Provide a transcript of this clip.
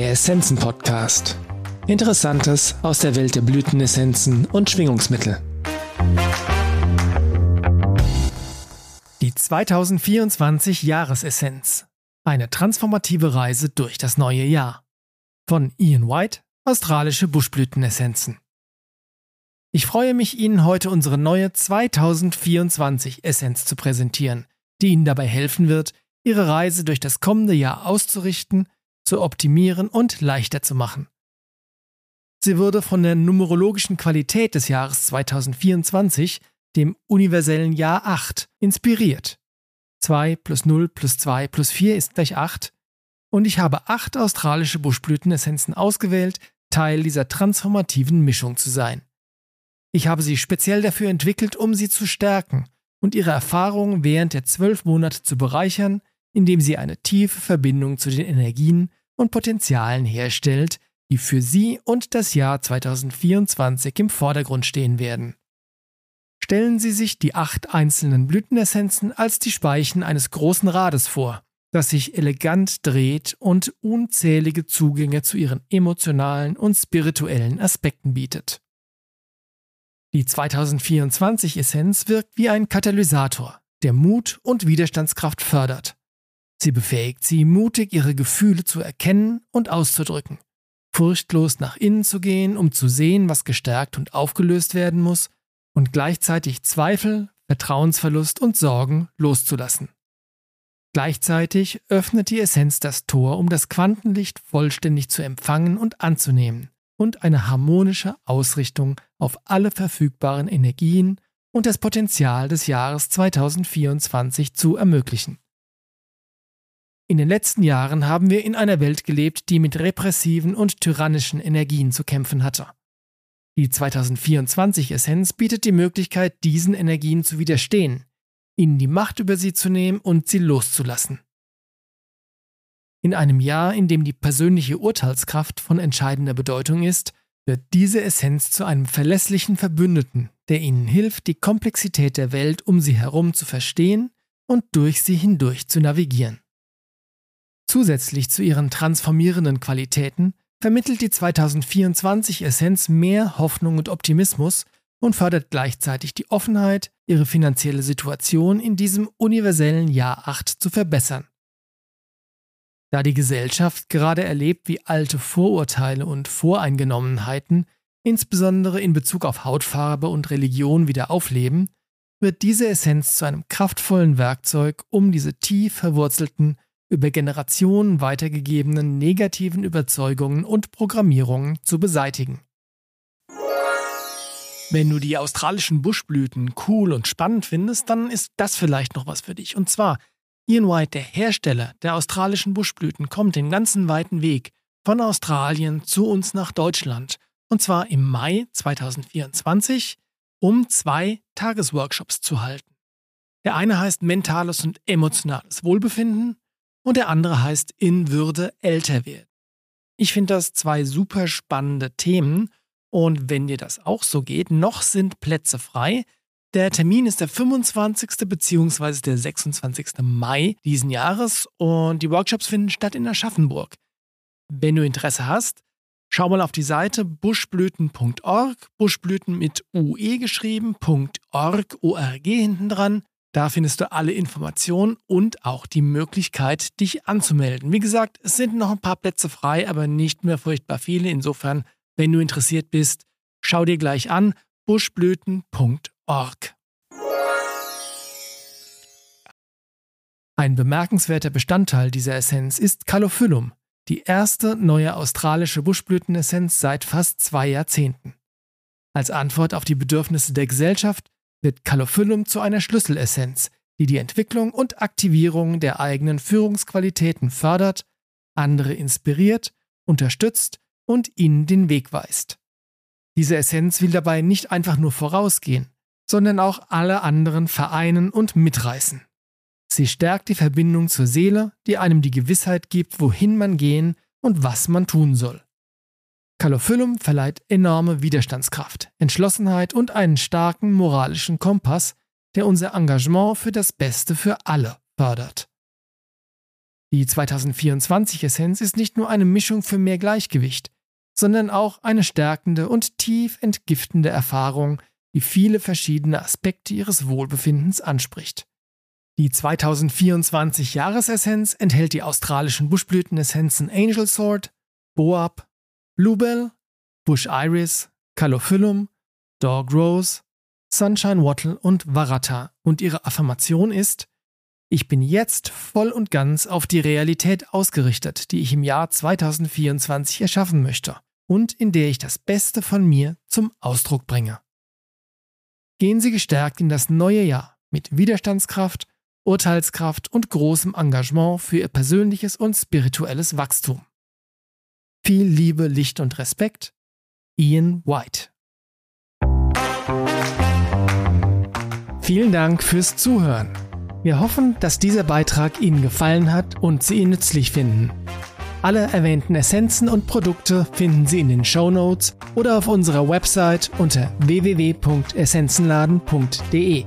Der Essenzen-Podcast. Interessantes aus der Welt der Blütenessenzen und Schwingungsmittel. Die 2024 Jahresessenz. Eine transformative Reise durch das neue Jahr. Von Ian White, Australische Buschblütenessenzen. Ich freue mich, Ihnen heute unsere neue 2024 Essenz zu präsentieren, die Ihnen dabei helfen wird, Ihre Reise durch das kommende Jahr auszurichten zu optimieren und leichter zu machen. Sie wurde von der numerologischen Qualität des Jahres 2024, dem universellen Jahr 8, inspiriert. 2 plus 0 plus 2 plus 4 ist gleich 8 und ich habe acht australische Buschblütenessenzen ausgewählt, Teil dieser transformativen Mischung zu sein. Ich habe sie speziell dafür entwickelt, um sie zu stärken und ihre Erfahrungen während der zwölf Monate zu bereichern, indem sie eine tiefe Verbindung zu den Energien und Potenzialen herstellt, die für Sie und das Jahr 2024 im Vordergrund stehen werden. Stellen Sie sich die acht einzelnen Blütenessenzen als die Speichen eines großen Rades vor, das sich elegant dreht und unzählige Zugänge zu ihren emotionalen und spirituellen Aspekten bietet. Die 2024 Essenz wirkt wie ein Katalysator, der Mut und Widerstandskraft fördert Sie befähigt sie, mutig ihre Gefühle zu erkennen und auszudrücken, furchtlos nach innen zu gehen, um zu sehen, was gestärkt und aufgelöst werden muss, und gleichzeitig Zweifel, Vertrauensverlust und Sorgen loszulassen. Gleichzeitig öffnet die Essenz das Tor, um das Quantenlicht vollständig zu empfangen und anzunehmen und eine harmonische Ausrichtung auf alle verfügbaren Energien und das Potenzial des Jahres 2024 zu ermöglichen. In den letzten Jahren haben wir in einer Welt gelebt, die mit repressiven und tyrannischen Energien zu kämpfen hatte. Die 2024-Essenz bietet die Möglichkeit, diesen Energien zu widerstehen, ihnen die Macht über sie zu nehmen und sie loszulassen. In einem Jahr, in dem die persönliche Urteilskraft von entscheidender Bedeutung ist, wird diese Essenz zu einem verlässlichen Verbündeten, der ihnen hilft, die Komplexität der Welt um sie herum zu verstehen und durch sie hindurch zu navigieren. Zusätzlich zu ihren transformierenden Qualitäten vermittelt die 2024 Essenz mehr Hoffnung und Optimismus und fördert gleichzeitig die Offenheit, ihre finanzielle Situation in diesem universellen Jahr 8 zu verbessern. Da die Gesellschaft gerade erlebt, wie alte Vorurteile und Voreingenommenheiten, insbesondere in Bezug auf Hautfarbe und Religion, wieder aufleben, wird diese Essenz zu einem kraftvollen Werkzeug, um diese tief verwurzelten über Generationen weitergegebenen negativen Überzeugungen und Programmierungen zu beseitigen. Wenn du die australischen Buschblüten cool und spannend findest, dann ist das vielleicht noch was für dich. Und zwar, Ian White, der Hersteller der australischen Buschblüten, kommt den ganzen weiten Weg von Australien zu uns nach Deutschland. Und zwar im Mai 2024, um zwei Tagesworkshops zu halten. Der eine heißt Mentales und emotionales Wohlbefinden und der andere heißt In Würde älter werden. Ich finde das zwei super spannende Themen und wenn dir das auch so geht, noch sind Plätze frei. Der Termin ist der 25. bzw. der 26. Mai diesen Jahres und die Workshops finden statt in Aschaffenburg. Wenn du Interesse hast, schau mal auf die Seite buschblüten.org, Buschblüten mit UE geschrieben, .org, ORG hinten dran. Da findest du alle Informationen und auch die Möglichkeit, dich anzumelden. Wie gesagt, es sind noch ein paar Plätze frei, aber nicht mehr furchtbar viele. Insofern, wenn du interessiert bist, schau dir gleich an buschblüten.org. Ein bemerkenswerter Bestandteil dieser Essenz ist Calophyllum, die erste neue australische Buschblütenessenz seit fast zwei Jahrzehnten. Als Antwort auf die Bedürfnisse der Gesellschaft wird Calophyllum zu einer Schlüsselessenz, die die Entwicklung und Aktivierung der eigenen Führungsqualitäten fördert, andere inspiriert, unterstützt und ihnen den Weg weist. Diese Essenz will dabei nicht einfach nur vorausgehen, sondern auch alle anderen vereinen und mitreißen. Sie stärkt die Verbindung zur Seele, die einem die Gewissheit gibt, wohin man gehen und was man tun soll. Calophyllum verleiht enorme Widerstandskraft, Entschlossenheit und einen starken moralischen Kompass, der unser Engagement für das Beste für alle fördert. Die 2024 Essenz ist nicht nur eine Mischung für mehr Gleichgewicht, sondern auch eine stärkende und tief entgiftende Erfahrung, die viele verschiedene Aspekte ihres Wohlbefindens anspricht. Die 2024 Jahresessenz enthält die australischen Buschblütenessenzen Angel Sword, Boab, Bluebell, Bush Iris, Calophyllum, Dog Rose, Sunshine Wattle und Varata und ihre Affirmation ist, ich bin jetzt voll und ganz auf die Realität ausgerichtet, die ich im Jahr 2024 erschaffen möchte und in der ich das Beste von mir zum Ausdruck bringe. Gehen Sie gestärkt in das neue Jahr mit Widerstandskraft, Urteilskraft und großem Engagement für Ihr persönliches und spirituelles Wachstum. Viel Liebe, Licht und Respekt, Ian White. Vielen Dank fürs Zuhören. Wir hoffen, dass dieser Beitrag Ihnen gefallen hat und Sie ihn nützlich finden. Alle erwähnten Essenzen und Produkte finden Sie in den Show Notes oder auf unserer Website unter www.essenzenladen.de.